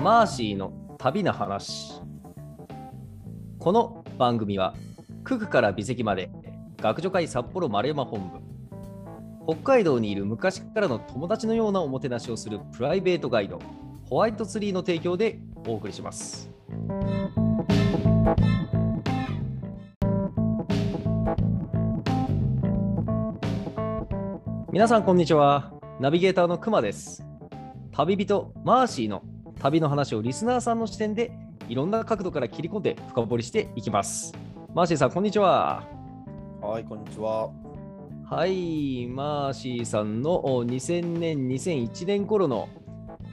マーシーの旅の話。この番組は九九から美石まで学女会札幌丸山本部。北海道にいる昔からの友達のようなおもてなしをするプライベートガイド。ホワイトツリーの提供でお送りします。皆さんこんにちは。ナビゲーターのくまです。旅人マーシーの旅の話をリスナーさんの視点でいろんな角度から切り込んで深掘りしていきますマーシーさんこんにちははい、こんにちは。はいマーシーさんのお2000年2001年頃の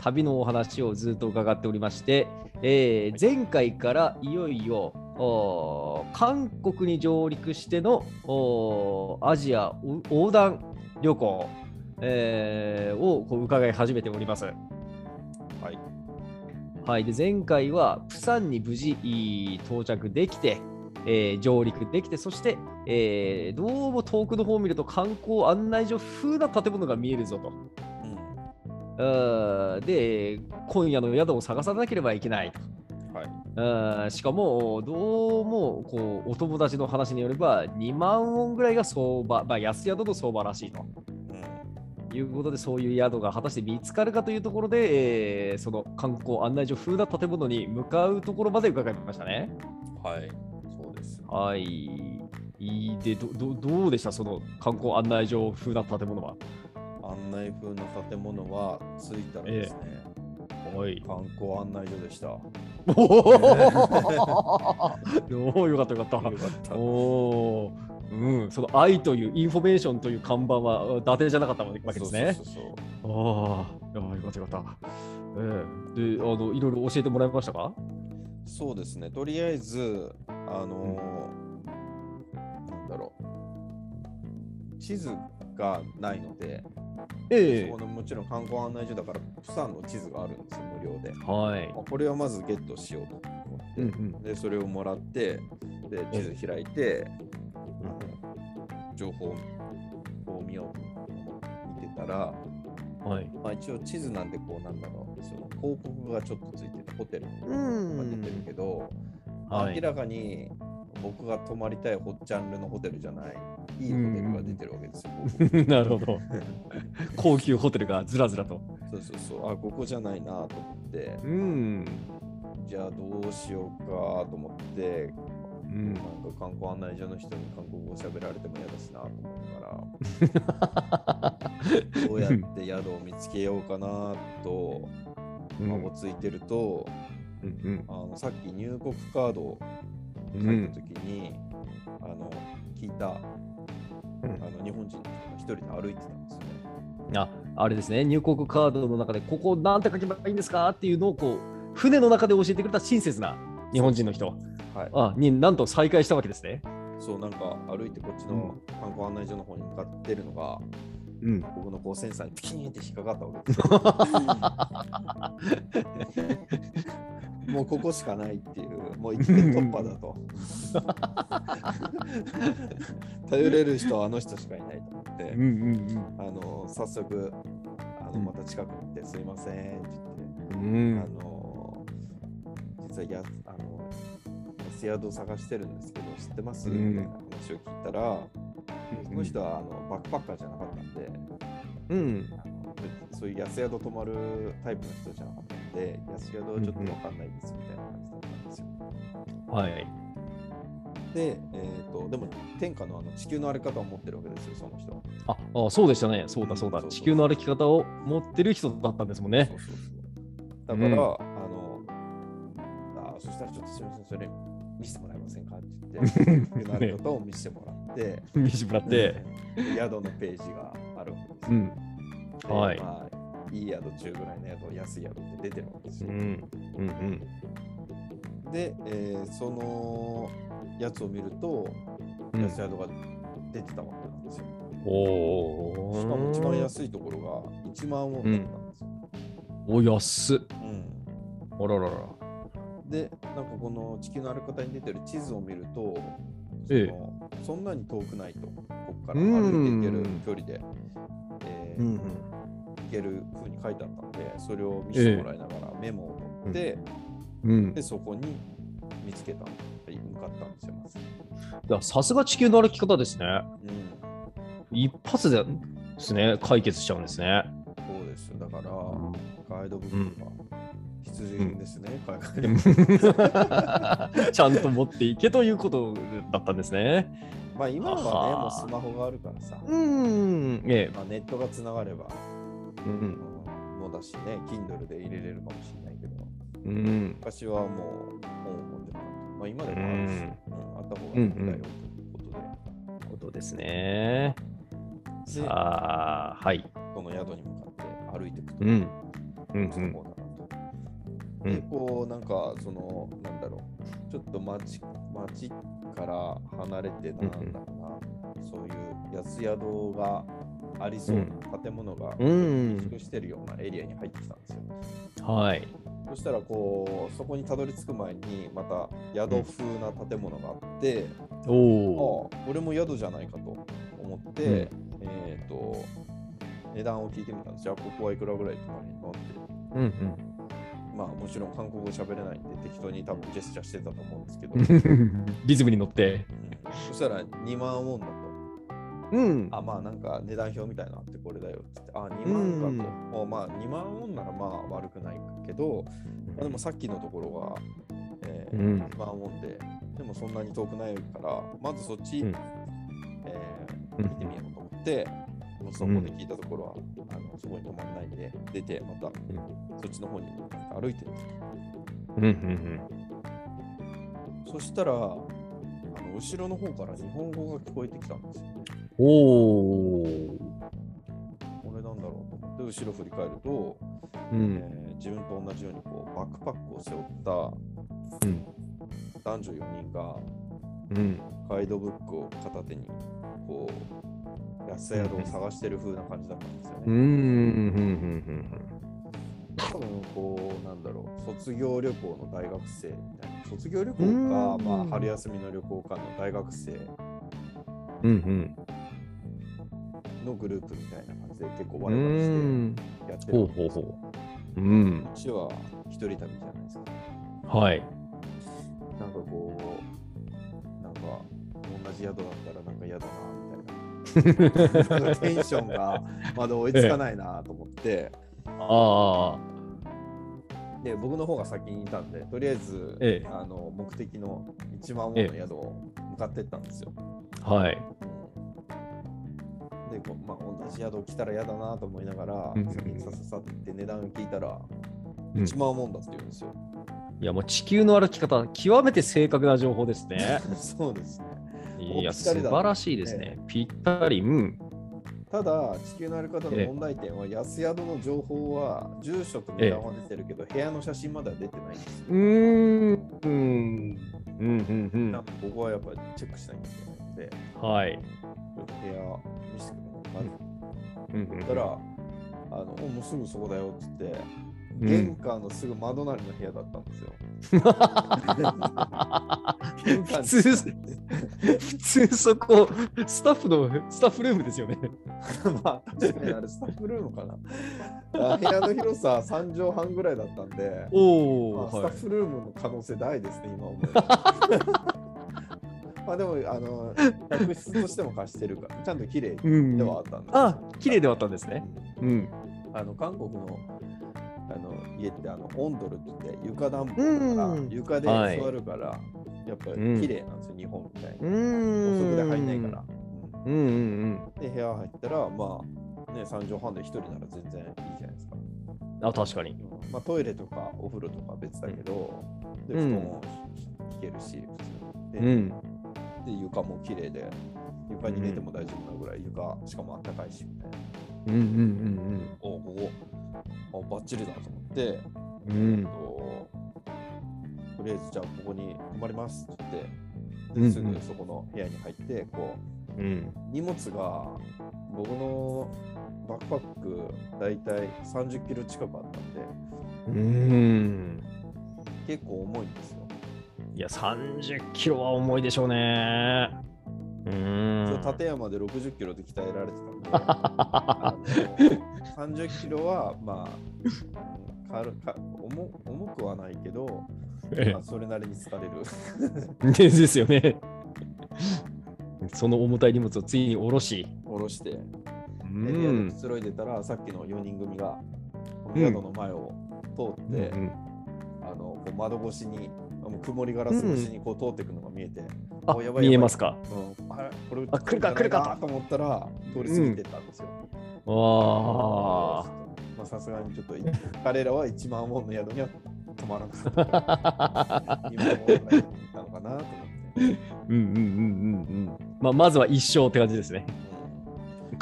旅のお話をずっと伺っておりまして、えー前回からいよいよお韓国に上陸してのおアジアお横断旅行、えーをこう伺い始めております。はい。はい、で前回はプサンに無事到着できて、えー上陸できて、そして、えーどうも遠くの方を見ると観光案内所風な建物が見えるぞと。うん。で、今夜の宿を探さなければいけないと。はい。しかも、どうもこうお友達の話によれば、2万ウォンぐらいが相場、まあ、安宿の相場らしいと。うん。いうことで、そういう宿が果たして見つかるかというところで、えーその観光案内所風な建物に向かうところまで伺いましたね。はい。そうです。はい。でどど、どうでした？その観光案内所風な建物は。案内風の建物は着いたらですね、はい。観光案内所でした。よお お、よかったよかった。かった。おお、うん、その i というインフォメーションという看板は伊達じゃなかったわけですねそう。そうああ、よかったよかった。ええで、あの、いろいろ教えてもらいましたか？そうですね。とりあえず、あのーなんだろう。地図がないので、えそこのもちろん観光案内所だから、プサンの地図があるんですよ、無料で。はい。まあこれはまずゲットしようと思って、うんうん。でそれをもらってで地図開いてあの情報を見ようと見てたら、はい。まあ、一応地図なんでこうなんだろうその広告がちょっとついててホテルうが出てるけど、はい明らかに僕が泊まりたいホジャンルのホテルじゃないいいホテルが出てるわけですよ。なるほど。高級ホテルがずらずらと。そうそうそうあここじゃないなと思ってうん。じゃあどうしようかと思ってうん。なんか観光案内所の人に韓国語喋られても嫌だしなと思いながら。どうやって宿を見つけようかなとうん。孫ついてると、うんあのさっき入国カードをうん。書いた時に、あの聞いた、あの日本人の人が一人で歩いてたんですよね。ああれですね、入国カードの中で、ここなんて書けばいいんですかっていうのをこう、船の中で教えてくれた親切な日本人の人はい、あになんと再会したわけですね。そうなんか歩いてこっちの観光案内所の方に向かってるのが、うん。僕のこうセンサーにピキーンって引っかかったわけですよ。もうここしかないっていう、もう一点突破だと。頼れる人はあの人しかいないと思って、うんうんあの早速あのうんまた近くに行ってすいませんって言って、うん。あの実はやあの安宿を探してるんですけど知ってます、うんみたいな話を聞いたら、その人はあのバックパッカーじゃなかったんで、うん。あのそういう安宿泊まるタイプの人じゃなかったんで、安宿はちょっとわかんないですみたいな感じだったんですよ。はい。で、えー、とでも天下のあの地球の歩き方を持ってるわけですよ、その人は。ああ、そうでしたね。そうだそうだ。地球の歩き方を持ってる人だったんですもんねそ。うそうそうだから、うんあのあ、そしたらちょっとすみません、それ見せてもらえませんかって言って、地球の歩き方を見せてもらって、見せてもらって。で宿のページがあるわけですよ。うん。ではいまあ、いい宿、中ぐらいの宿、安い宿って出てるわけですよ。うん。うんうん。で、えーそのやつを見ると、うん安宿が出てたわけなんですよ。おお。しかも一番安いところが1万ウォンだったんですよ。お安っ。うんあららら。で、なんかこの地球の歩き方に出てる地図を見ると、ええそのそんなに遠くないと、ここから歩いていける距離で、えーうん行ける風に書いてあったんで、それを見せてもらいながらメモを取って、うん。で、そこに見つけた、向かったんですよ、さすが地球の歩き方ですね。うん、一発でですね、解決しちゃうんですね。そうですよ。だから、うんガイドブックとか必需ですね、海外でも。ちゃんと持っていけということだったんですね。まあ今はね、はあもうスマホがあるからさ、うん。ええ。まあ、ネットがつながれば、うん。うんもうだしね、Kindle で入れれるかもしれないけど、うん。昔はもう本を持ってた。まあ今でもあるし、うんうんあった方がいいんだよということで、ことですね。でさあ、はい。この宿に向かって歩いていくと。うん。うんそうだなと。で、うん。こう、なんか、その、なんだろう、ちょっと町町から離れて、なんだろうな、そういう安宿がありそうな建物がうん密集してるようなエリアに入ってきたんですよ。はい。そしたら、こう、そこにたどり着く前に、また宿風な建物があって、おお。俺も宿じゃないかと思って、えっ、と、値段を聞いてみたんですよ。じゃあ、ここはいくらぐらいとかになって。うんまあもちろん韓国語喋れないんで適当に多分ジェスチャーしてたと思うんですけど、うん。リズムに乗って。そしたら2万ウォンだと、うん。あ、まあなんか値段表みたいなのあってこれだよって言って、あ、2万かと。あまあ2万ウォンならまあ悪くないけど、まあ、でもさっきのところは、えーうん2万ウォンで、でもそんなに遠くないから、まずそっち、うんえうんー見てみようと思って、そこで聞いたところは、あのそこに止まらないで出て、またそっちの方に歩いてる。うんうんそしたら、あの後ろの方から日本語が聞こえてきたんですよ。おお。これなんだろうと思って、後ろ振り返ると、うん。えー自分と同じようにこうバックパックを背負ったうん。男女4人がうん。ガイドブックを片手にこう安宿を探してる風な感じだったんですようん。うね。ん。多分こうなんだろう卒業旅行の大学生みたいな卒業旅行うんか、まあ、春休みの旅行かの大学生うん。うん。のグループみたいな感じで結構う我々してん。やってるほうんですよほうほう。うん。こっちは一人旅じゃないですか。はい。なんかこう、なんか同じ宿だったらなんか嫌だなみたいな。テンションがまだ追いつかないなと思って、ああ。で、僕の方が先にいたんで、とりあえず、ええあの目的の1万ウォンの宿を向かってったんですよ。はい。で、こうまあ、同じ宿来たら嫌だなと思いながら、うん先にさささって言って値段を聞いたら、うん1万ウォンだって言うんですよ。いやもう地球の歩き方、極めて正確な情報ですね。そうですね。いや、素晴らしいですね。ぴったり。うん。ただ、地球の歩き方の問題点は、安宿の情報は、住所と値段は出てるけど、部屋の写真までは出てないんですよ。うーん。うん。うん。うん。うんなんかここはやっぱりチェックしなきゃいけないので、はい。ちょっと部屋見せてくれ。まずうん。言ったら、あの、おもうすぐそこだよって言って、うん玄関のすぐ窓なりの部屋だったんですよ。玄関普通、普通そこ、スタッフの、スタッフルームですよね。まあ、確かにあれスタッフルームかな。あ部屋の広さ3畳半ぐらいだったんで、おお、まあ、スタはい。ッフルームの可能性大ですね、今思えば。まあでも、あの、客室としても貸してるから、ちゃんと綺麗うんではあったんで。あ、綺麗ではあったんですね。うん。あの、韓国のあの家って、あの、オンドルって床暖房だから、うん床ではい座るから、やっぱりうん綺麗なんですよ、日本みたいに。うーん。補足で入んないから。うんうんうんうん。で、部屋入ったら、まあ、ね、3畳半で1人なら全然いいじゃないですか。あ、確かに。まあ、トイレとかお風呂とかは別だけど、で、うん布団も引けるし、普通に。でうん。で、床も綺麗で、床に寝ても大丈夫なぐらい床、しかもあったかいし、みたいな。うんうんおここ、あバッチリだと思って、うんうん。うん。ととりあえずじゃあここに泊まりますって言って、うんうんすぐそこの部屋に入って、こうん。う、荷物が僕のバックパック大体30キロ近くあったんで、うん。結構重いんですよ。いや、30キロは重いでしょうね。うーん。立山で60キロで鍛えられてたんで、あの30キロはまあ、うん軽か重重くはないけど、えまあ、それなりに疲れる。え ですよね。その重たい荷物をついに下ろし、下ろして、うエリアでんくつろいでたら、さっきの4人組が、この宿の前を通って、うん。あのこう窓越しに、もう曇りガラス越しにこう通っていくのが見えて、あおやばい見えますか。うん、あれこれあ来るか来るかと思ったら、通り過ぎてったんですよ。わあ。まあさすがにちょっと、彼らは1万ウォンの宿には泊まらなかった。今のウォンぐらいに行ったのかなと思って。うんうんうんうんうん。まあ、まずは一生って感じですね。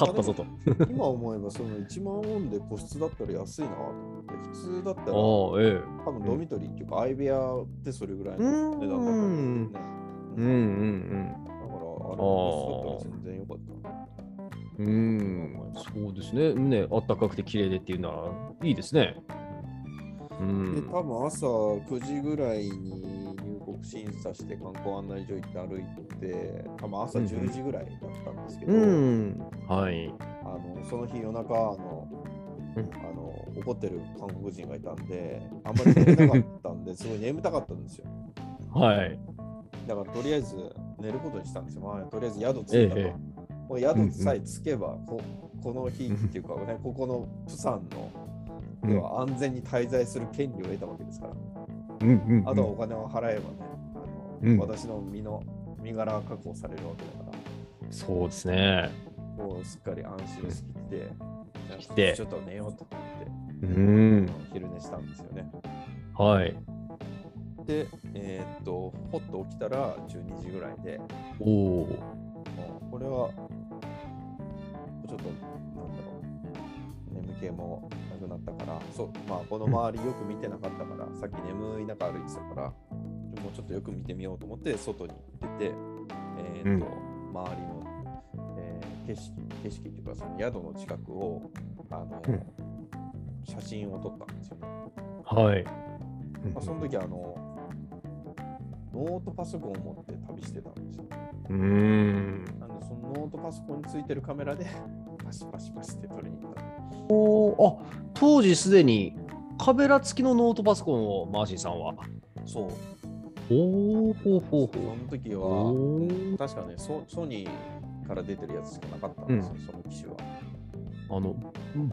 勝ったぞと。うん今思えばその1万ウォンで個室だったら安いなと思って、普通だったらええ。多分ドミトリーっていうか、相部屋ってそれぐらいの値段だったんですよね。うんうんうん。だから、あれ個室だったら全然良かったな。うん、そうですね。ね、あったかくて綺麗でっていうならいいですね。うで、ん。多分朝9時ぐらいに審査して観光案内所行って歩いて、多分朝うんうん10時ぐらいだったんですけど、うん。はい。あのその日夜中あの、うんあの怒ってる韓国人がいたんで、あんまり寝れなかったんで、すごい眠たかったんですよ。はい。だからとりあえず寝ることにしたんですよ。まあ、とりあえず宿着いたと。ええもう宿さえ着けば、ここの日っていうか、ね、ここのプサンの、要は安全に滞在する権利を得たわけですから。うんうんうん。あとはお金を払えばね、うん私の身の身柄が確保されるわけだかそうですね。ら、もうすっかり安心して、してちょっと寝ようと思って、うん。昼寝したんですよね。はい。で、えーっと、ほっと起きたら12時ぐらいで、おお。これは、ちょっと、なんだろう、眠気もなくなったから、そう、まあ、この周りよく見てなかったから、さっき眠い中歩いてたから、ちょっとよく見てみようと思って、外に出て、えーっと、周りの、えー景色、景色っていうか、その宿の近くを、あの、うん写真を撮ったんですよね。はい。まあ、その時あの、ノートパソコンを持って旅してたんですよ。うん。なんで、そのノートパソコンについてるカメラで、パシパシパシって撮りに行った。おーあ当時すでにカメラ付きのノートパソコンをマーシーさんは？そう。おおほうほうそほの時は、確かねソ、ソニーから出てるやつしかなかったんですよ、その機種は。う。あの、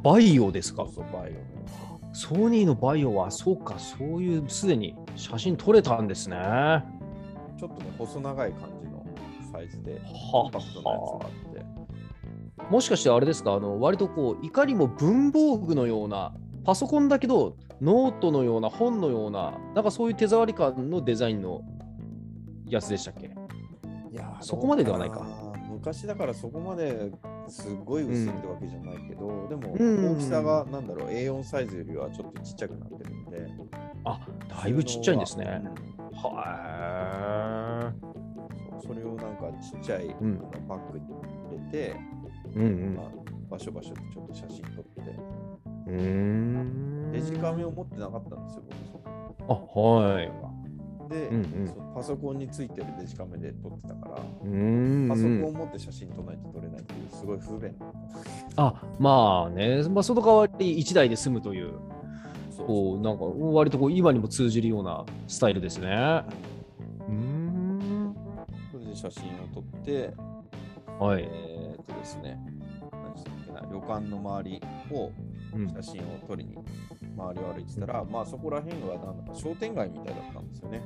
VAIO ですか？そうそう、 VAIOソニーの VAIO は、そうか、そういうすでに写真撮れたんですね。ちょっとね、細長い感じのサイズで、コンパクトなやつがあって。もしかしてあれですか、あの割とこう、いかにも文房具のような、パソコンだけど、ノートのような、本のような、なんかそういう手触り感のデザインのやつでしたっけ？いやーそこまでではないか。昔だからそこまですごい薄いってわけじゃないけど、でもうん。大きさがなんだろう A4 サイズよりはちょっとちっちゃくなってるんで。あだいぶちっちゃいんですね。うん。はそうそれをなんかちっちゃい、バッグに入れて、い。うん。まあ、場所場所でちょっと写真撮って。うん。デジカメを持ってなかったんですよ僕あ、はい。で、うんうんパソコンについてるデジカメで撮ってたから、うーん。パソコンを持って写真撮らないと撮れないっていうすごい不便あ、まあね、まあ、その代わり1台で済むという、そうこう、なんか、割とこう今にも通じるようなスタイルですね。うーん。それで写真を撮って、はい。えーっとですね、何でしたっけな、旅館の周りをうん写真を撮りに周りを歩いてたら、まあそこら辺はなんだか商店街みたいだったんですよね。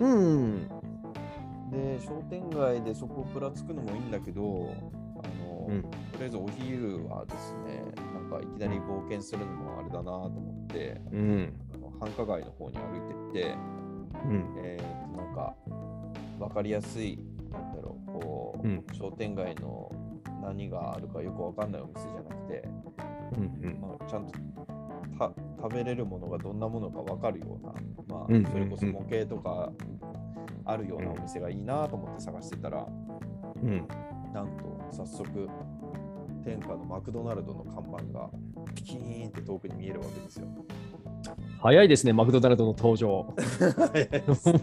うん。で、商店街でそこをぶらつくのもいいんだけど、あの、うんとりあえずお昼はですね、なんかいきなり冒険するのもあれだなと思って、うん。あの繁華街の方に歩いてって、うん。えー、となんか分かりやすい、なんだろう、こう、うん商店街の何があるかよくわかんないお店じゃなくて、うん。まあ、ちゃんとた食べれるものがどんなものか分かるような、まあうんうんうんそれこそ模型とかあるようなお店がいいなと思って探してたら、うん。なんと早速、天下のマクドナルドの看板がピキーンって遠くに見えるわけですよ。早いですね、マクドナルドの登場。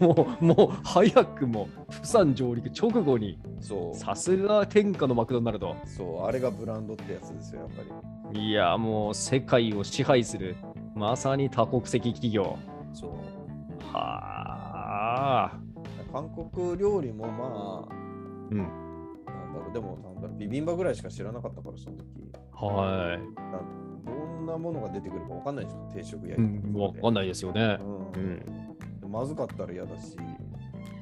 もう、もう早くも、プサン上陸直後に、そう、さすが天下のマクドナルド。そう、あれがブランドってやつですよ、やっぱり。いや、もう世界を支配するまさに多国籍企業。そう。はあ。韓国料理もまあ、うん。なんだろう、でもなんだろう、ビビンバぐらいしか知らなかったから、その時。はだどんなものが出てくるかわかんないでしょ、定食屋い。うん、わかんない。ですよね。ううんん。でまずかったら嫌だし、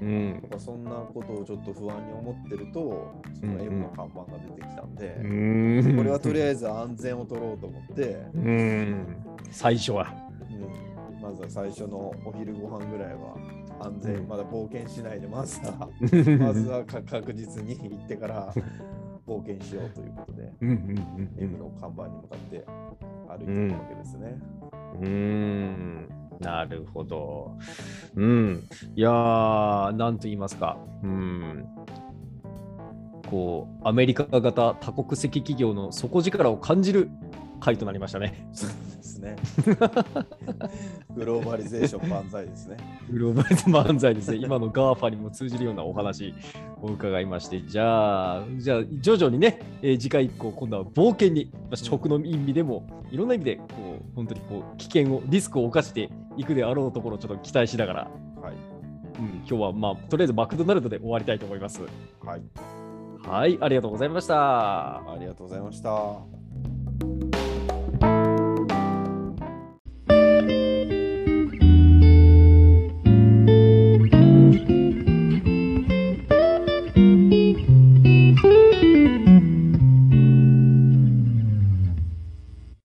うんと。かそんなことをちょっと不安に思ってると、その M の看板が出てきたんで、うんこれはとりあえず安全を取ろうと思って、うん。最初は。うん、まずは最初のお昼ご飯ぐらいは安全、うんまだ冒険しないで、まずは まずはか確実に行ってから冒険しようということで、M の看板に向かって歩いていくわけですね。うん。なるほど。うん。いやー、なんと言いますか。うん。こう、アメリカ型多国籍企業の底力を感じる回となりましたね。そう ですね。グローバリゼーション万歳ですね。グローバル漫才ですね。今の GAFA にも通じるようなお話を伺いまして、じゃあ、じゃあ徐々にね、えー次回以降、今度は冒険に、まあ食の意味でも、いろんな意味で、こう、本当にこう、危険を、リスクを冒していくであろうところをちょっと期待しながら、はい。うん、今日はまあ、とりあえずマクドナルドで終わりたいと思います。はい。はい、ありがとうございました。ありがとうございました。